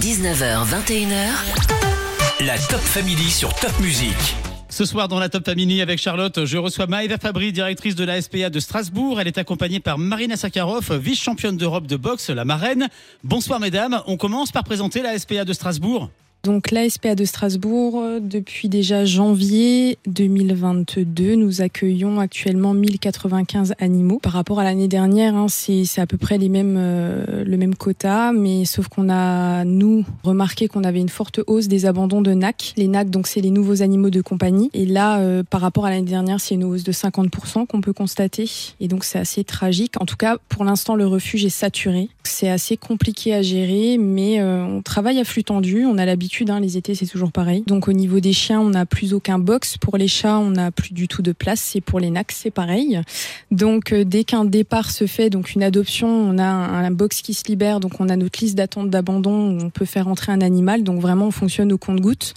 19h, 21h. La Top Family sur Top Music. Ce soir dans la Top Family avec Charlotte, je reçois Maëva Fabry, directrice de la SPA de Strasbourg. Elle est accompagnée par Marina Sakharov, vice-championne d'Europe de boxe, la marraine. Bonsoir mesdames, on commence par présenter la SPA de Strasbourg. Donc l'ASPA de Strasbourg, depuis déjà janvier 2022, nous accueillons actuellement 1095 animaux. Par rapport à l'année dernière, hein, c'est à peu près les mêmes, euh, le même quota, mais sauf qu'on a, nous, remarqué qu'on avait une forte hausse des abandons de NAC. Les NAC, donc c'est les nouveaux animaux de compagnie. Et là, euh, par rapport à l'année dernière, c'est une hausse de 50% qu'on peut constater. Et donc c'est assez tragique. En tout cas, pour l'instant, le refuge est saturé. C'est assez compliqué à gérer, mais euh, on travaille à flux tendu. On a l'habitude Hein, les étés c'est toujours pareil. Donc au niveau des chiens, on n'a plus aucun box. Pour les chats, on n'a plus du tout de place. Et pour les nacs, c'est pareil. Donc euh, dès qu'un départ se fait, donc une adoption, on a un, box qui se libère. Donc on a notre liste d'attente d'abandon où on peut faire entrer un animal. Donc vraiment, on fonctionne au compte-gouttes.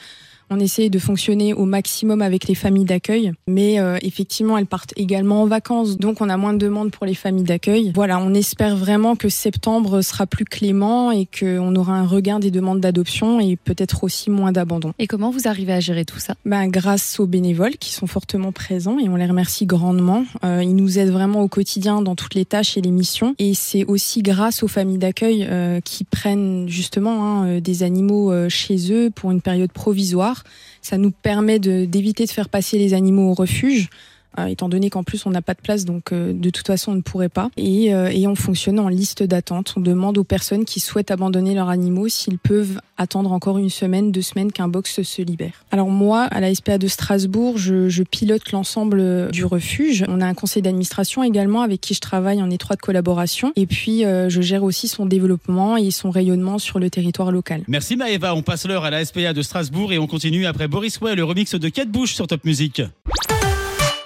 On essaye de fonctionner au maximum avec les familles d'accueil, mais euh, effectivement, elles partent également en vacances, donc on a moins de demandes pour les familles d'accueil. Voilà, on espère vraiment que septembre sera plus clément et qu'on aura un regain des demandes d'adoption et peut-être aussi moins d'abandon. Et comment vous arrivez à gérer tout ça? Ben, Grâce aux bénévoles qui sont fortement présents et on les remercie grandement. Euh, ils nous aident vraiment au quotidien dans toutes les tâches et les missions. Et c'est aussi grâce aux familles d'accueil euh, qui prennent justement hein, des animaux chez eux pour une période provisoire ça nous permet d'éviter de, faire passer les animaux au refuge. Euh, étant donné qu'en plus on n'a pas de place, donc euh, de toute façon on ne pourrait pas. Et, euh, et on fonctionne en liste d'attente. On demande aux personnes qui souhaitent abandonner leurs animaux s'ils peuvent attendre encore une semaine, deux semaines qu'un box se libère. Alors moi, à la SPA de Strasbourg, je, je pilote l'ensemble du refuge. On a un conseil d'administration également avec qui je travaille en étroite collaboration. Et puis je gère aussi son développement et son rayonnement sur le territoire local. Merci Maëva, on passe l'heure à la SPA de Strasbourg et on continue après Boris Way, le remix de Kate Bush sur Top Music.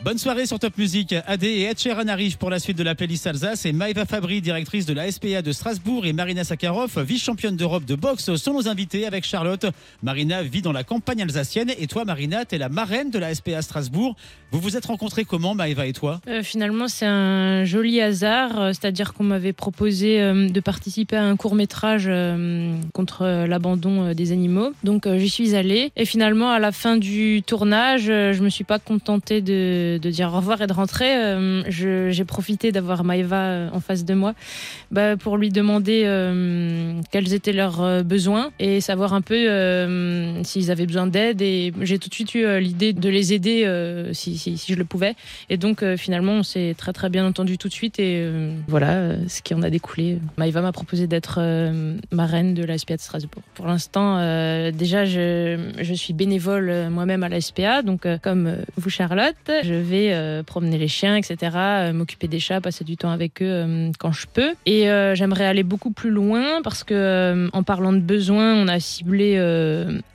Bonne soirée sur Top Music. AD et Ed Sheeran arrivent pour la suite de la playlist Alsace et Maïva Fabry, directrice de la SPA de Strasbourg et Marina Sakharov, vice-championne d'Europe de boxe, sont nos invités avec Charlotte. Marina vit dans la campagne alsacienne et toi Marina, t'es la marraine de la SPA Strasbourg. Vous vous êtes rencontrés comment Maïva et toi? Euh, Finalement c'est un joli hasard, euh, c'est-à-dire qu'on m'avait proposé euh, de participer à un court métrage contre l'abandon des animaux. Donc j'y suis allée et finalement à la fin du tournage, je me suis pas contentée de de, dire au revoir et de rentrer, euh, j'ai profité d'avoir Maëva euh, en face de moi bah, pour lui demander euh, quels étaient leurs besoins et savoir un peu s'ils avaient besoin d'aide. Et j'ai tout de suite eu l'idée de les aider si, je le pouvais. Et donc finalement, on s'est très très bien entendu tout de suite et voilà ce qui en a découlé. Maëva m'a proposé d'être marraine de la SPA de Strasbourg. Pour l'instant, déjà, je, je, suis bénévole moi-même à la SPA, donc comme vous Charlotte, je euh, promener les chiens, etc., euh, m'occuper des chats, passer du temps avec eux euh, quand je peux. Et j'aimerais aller beaucoup plus loin parce que en parlant de besoins, on a ciblé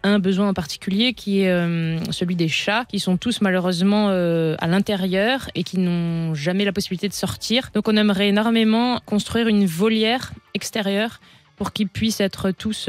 un besoin en particulier qui est celui des chats, qui sont tous malheureusement à l'intérieur et qui n'ont jamais la possibilité de sortir. Donc on aimerait énormément construire une volière extérieure pour qu'ils puissent être tous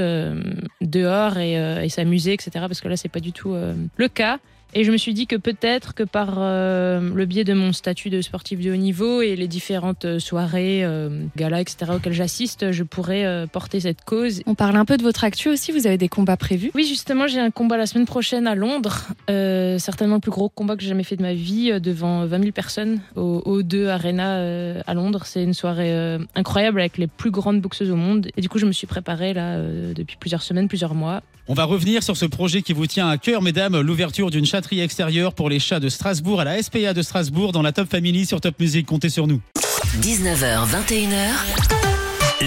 dehors et, et s'amuser, etc. Parce que là, c'est pas du tout le cas. Et je me suis dit que peut-être que par euh, le biais de mon statut de sportif de haut niveau et les différentes euh, soirées, euh, galas, etc. auxquelles j'assiste, je pourrais porter cette cause. On parle un peu de votre actu aussi, vous avez des combats prévus Oui, justement, j'ai un combat la semaine prochaine à Londres. certainement le plus gros combat que j'ai jamais fait de ma vie, devant 20 000 personnes au O2 Arena à Londres. C'est une soirée incroyable avec les plus grandes boxeuses au monde. Et du coup, je me suis préparée là depuis plusieurs semaines, plusieurs mois. On va revenir sur ce projet qui vous tient à cœur, mesdames, l'ouverture d'une chatterie extérieure pour les chats de Strasbourg à la SPA de Strasbourg dans la Top Family sur Top Music. Comptez sur nous. 19h, 21h.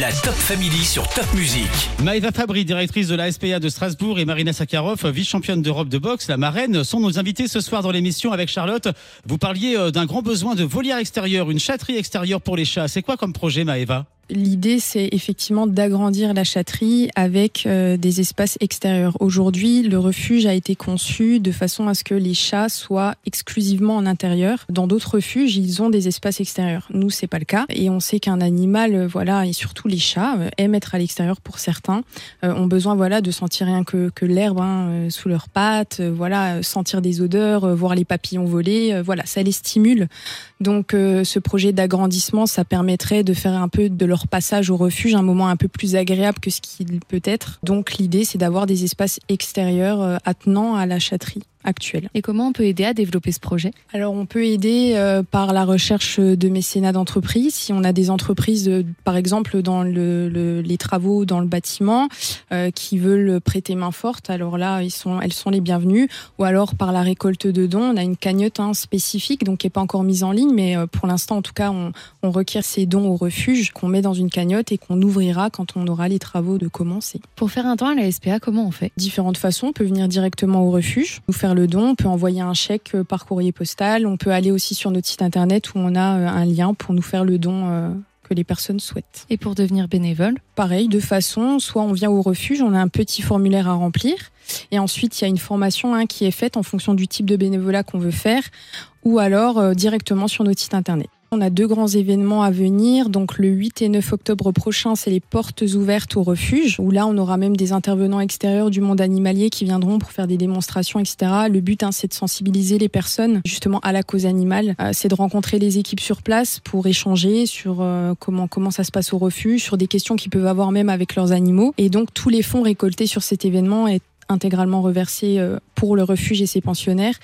La Top Family sur Top Music. Maëva Fabry, directrice de la SPA de Strasbourg et Marina Sakharov, vice-championne d'Europe de boxe, la marraine, sont nos invités ce soir dans l'émission avec Charlotte. Vous parliez euh, d'un grand besoin de volière extérieure, une chatterie extérieure pour les chats. C'est quoi comme projet, Maëva L'idée, c'est effectivement d'agrandir la chatterie avec euh, des espaces extérieurs. Aujourd'hui, le refuge a été conçu de façon à ce que les chats soient exclusivement en intérieur. Dans d'autres refuges, ils ont des espaces extérieurs. Nous, c'est pas le cas. Et on sait qu'un animal, euh, voilà, et surtout les chats, euh, aiment être à l'extérieur pour certains, ont besoin, voilà, de sentir rien que, que l'herbe hein, sous leurs pattes, voilà, sentir des odeurs, voir les papillons voler, voilà, ça les stimule. Donc, ce projet d'agrandissement, ça permettrait de faire un peu de leur leur passage au refuge un moment un peu plus agréable que ce qu'il peut être. Donc l'idée, c'est d'avoir des espaces extérieurs euh, attenants à la chatterie actuelle. Et comment on peut aider à développer ce projet? Alors on peut aider euh, par la recherche de mécénat d'entreprise. Si on a des entreprises, euh, par exemple dans le, le, les travaux dans le bâtiment, euh, qui veulent prêter main forte, alors là ils sont, elles sont les bienvenues. Ou alors par la récolte de dons, on a une cagnotte hein, spécifique, donc qui est pas encore mise en ligne, mais euh, pour l'instant en tout cas on, on requiert ces dons au refuge qu'on met dans une cagnotte et qu'on ouvrira quand on aura les travaux de commencer. Pour faire un don à la SPA, comment on fait? Différentes façons, on peut venir directement au refuge, nous faire le don, on peut envoyer un chèque euh, par courrier postal, on peut aller aussi sur notre site internet où on a euh, un lien pour nous faire le don euh, que les personnes souhaitent. Et pour devenir bénévole? Pareil, de façon, soit on vient au refuge, on a un petit formulaire à remplir, et ensuite il y a une formation hein, qui est faite en fonction du type de bénévolat qu'on veut faire, ou alors euh, directement sur notre site internet. On a deux grands événements à venir. Donc le 8 et 9 octobre prochain, c'est les portes ouvertes au refuge, où là on aura même des intervenants extérieurs du monde animalier qui viendront pour faire des démonstrations, etc. Le but, hein, c'est de sensibiliser les personnes justement à la cause animale. Euh, c'est de rencontrer les équipes sur place pour échanger sur euh, comment comment ça se passe au refuge, sur des questions qu'ils peuvent avoir même avec leurs animaux. Et donc tous les fonds récoltés sur cet événement est intégralement reversé euh, pour le refuge et ses pensionnaires.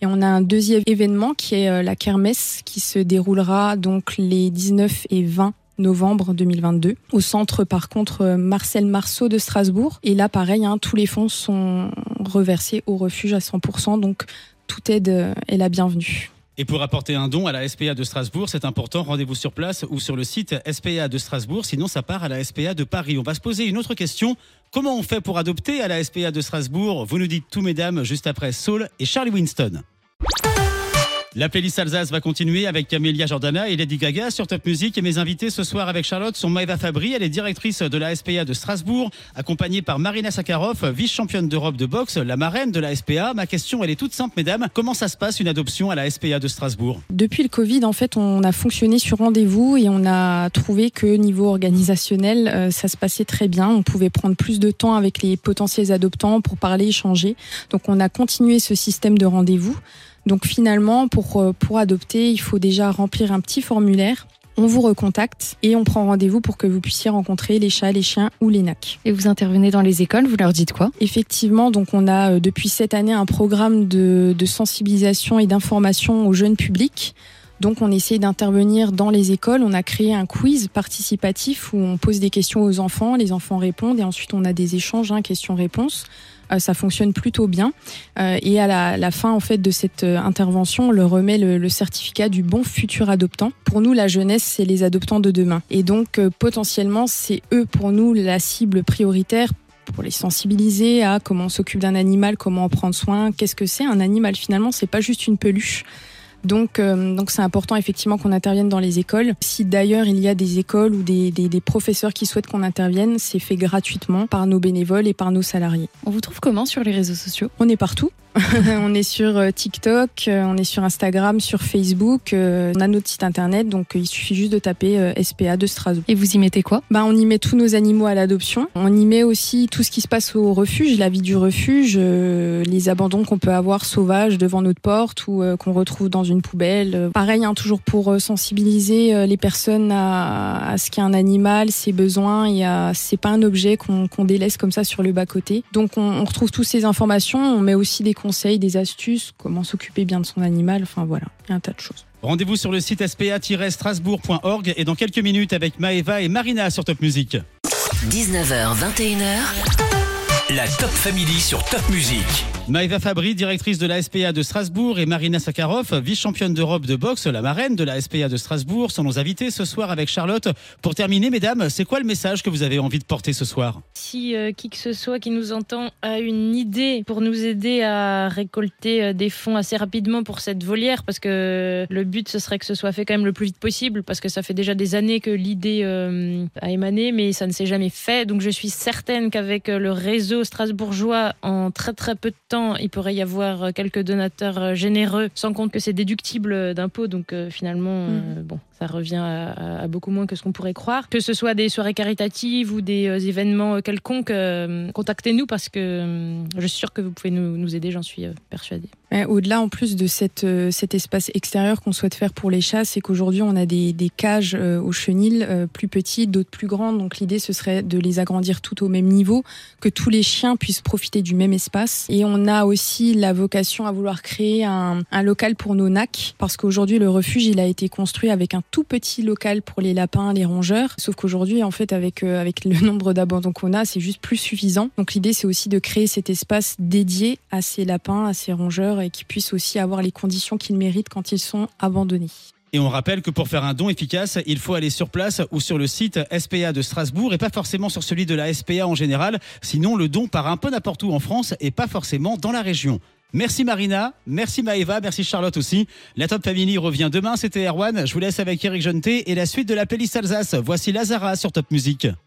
Et on a un deuxième événement qui est euh, la kermesse qui se déroulera donc les 19 et 20 novembre 2022 au centre par contre euh, Marcel Marceau de Strasbourg et là pareil hein, tous les fonds sont reversés au refuge à 100% donc toute aide est la bienvenue. Et pour apporter un don à la SPA de Strasbourg, c'est important, rendez-vous sur place ou sur le site SPA de Strasbourg, sinon ça part à la SPA de Paris. On va se poser une autre question. Comment on fait pour adopter à la SPA de Strasbourg? Vous nous dites tout, mesdames, juste après Saul et Charlie Winston. La playlist Alsace va continuer avec Camélia Jordana et Lady Gaga sur Top Music. Et mes invités ce soir avec Charlotte sont Maëva Fabry, elle est directrice de la SPA de Strasbourg, accompagnée par Marina Sakharov, vice-championne d'Europe de boxe, la marraine de la SPA. Ma question, elle est toute simple, mesdames. Comment ça se passe une adoption à la SPA de Strasbourg? Depuis le Covid, en fait, on a fonctionné sur rendez-vous et on a trouvé que niveau organisationnel, euh, ça se passait très bien. On pouvait prendre plus de temps avec les potentiels adoptants pour parler, échanger. Donc on a continué ce système de rendez-vous. Donc finalement, pour, euh, pour adopter, il faut déjà remplir un petit formulaire. On vous recontacte et on prend rendez-vous pour que vous puissiez rencontrer les chats, les chiens ou les nacs. Et vous intervenez dans les écoles, vous leur dites quoi? Effectivement, donc on a euh, depuis cette année un programme de, de sensibilisation et d'information au jeune public. Donc on essaie d'intervenir dans les écoles. On a créé un quiz participatif où on pose des questions aux enfants, les enfants répondent et ensuite on a des échanges, hein, questions-réponses. Euh, ça fonctionne plutôt bien. Euh, et à la, fin en fait de cette euh, intervention, on leur remet le, le, certificat du bon futur adoptant. Pour nous, la jeunesse, c'est les adoptants de demain. Et donc potentiellement, c'est eux pour nous la cible prioritaire pour les sensibiliser à comment on s'occupe d'un animal, comment en prendre soin, qu'est-ce que c'est un animal finalement, c'est pas juste une peluche. Donc, euh, donc c'est important effectivement qu'on intervienne dans les écoles. Si d'ailleurs il y a des écoles ou des, des, des professeurs qui souhaitent qu'on intervienne, c'est fait gratuitement par nos bénévoles et par nos salariés. On vous trouve comment sur les réseaux sociaux? On est partout. on est sur euh, TikTok, euh, on est sur Instagram, sur Facebook, on a notre site internet, donc il suffit juste de taper SPA de Strasbourg. Et vous y mettez quoi? Bah, On y met tous nos animaux à l'adoption. On y met aussi tout ce qui se passe au refuge, la vie du refuge, les abandons qu'on peut avoir sauvages devant notre porte ou qu'on retrouve dans une poubelle. Pareil, hein, toujours pour sensibiliser les personnes à, à ce qu'est un animal, ses besoins, et à, c'est pas un objet qu'on, délaisse comme ça sur le bas-côté. Donc on, on retrouve toutes ces informations, on met aussi des conseils, des astuces, comment s'occuper bien de son animal, enfin voilà, il y a un tas de choses. Rendez-vous sur le site spa-strasbourg.org et dans quelques minutes avec Maëva et Marina sur Top Music. 19h, 21h. La Top Family sur Top Music. Maëva Fabry, directrice de la SPA de Strasbourg, et Marina Sakharov, vice-championne d'Europe de boxe, la marraine de la SPA de Strasbourg, sont nos invités ce soir avec Charlotte. Pour terminer, mesdames, c'est quoi le message que vous avez envie de porter ce soir? Si euh, qui que ce soit qui nous entend a une idée pour nous aider à récolter euh, des fonds assez rapidement pour cette volière, parce que le but ce serait que ce soit fait quand même le plus vite possible, parce que ça fait déjà des années que l'idée euh, a émané, mais ça ne s'est jamais fait. Donc je suis certaine qu'avec le réseau strasbourgeois, en très très peu de temps, il pourrait y avoir quelques donateurs généreux, sans compte que c'est déductible d'impôts. Donc euh, finalement, euh, bon, Ça revient à, beaucoup moins que ce qu'on pourrait croire. Que ce soit des soirées caritatives ou des euh, événements quelconques, euh, contactez-nous parce que euh, je suis sûre que vous pouvez nous, aider, j'en suis euh, persuadée. Au-delà, en plus de euh, cet espace extérieur qu'on souhaite faire pour les chats, c'est qu'aujourd'hui, on a des, cages euh, aux chenilles euh, plus petites, d'autres plus grandes. Donc, l'idée, ce serait de les agrandir tout au même niveau, que tous les chiens puissent profiter du même espace. Et on a aussi la vocation à vouloir créer un, un local pour nos nacs, parce qu'aujourd'hui, le refuge, il a été construit avec un tout petit local pour les lapins, les rongeurs. Sauf qu'aujourd'hui, en fait, avec, euh, avec le nombre d'abandons qu'on a, c'est juste plus suffisant. Donc, l'idée, c'est aussi de créer cet espace dédié à ces lapins, à ces rongeurs, et qui puissent aussi avoir les conditions qu'ils méritent quand ils sont abandonnés. Et on rappelle que pour faire un don efficace, il faut aller sur place ou sur le site SPA de Strasbourg et pas forcément sur celui de la SPA en général. Sinon, le don part un peu n'importe où en France et pas forcément dans la région. Merci Marina, merci Maëva, merci Charlotte aussi. La Top Family revient demain, c'était Erwan. Je vous laisse avec Eric Jonté et la suite de la playlist Alsace. Voici Lazara sur Top Music.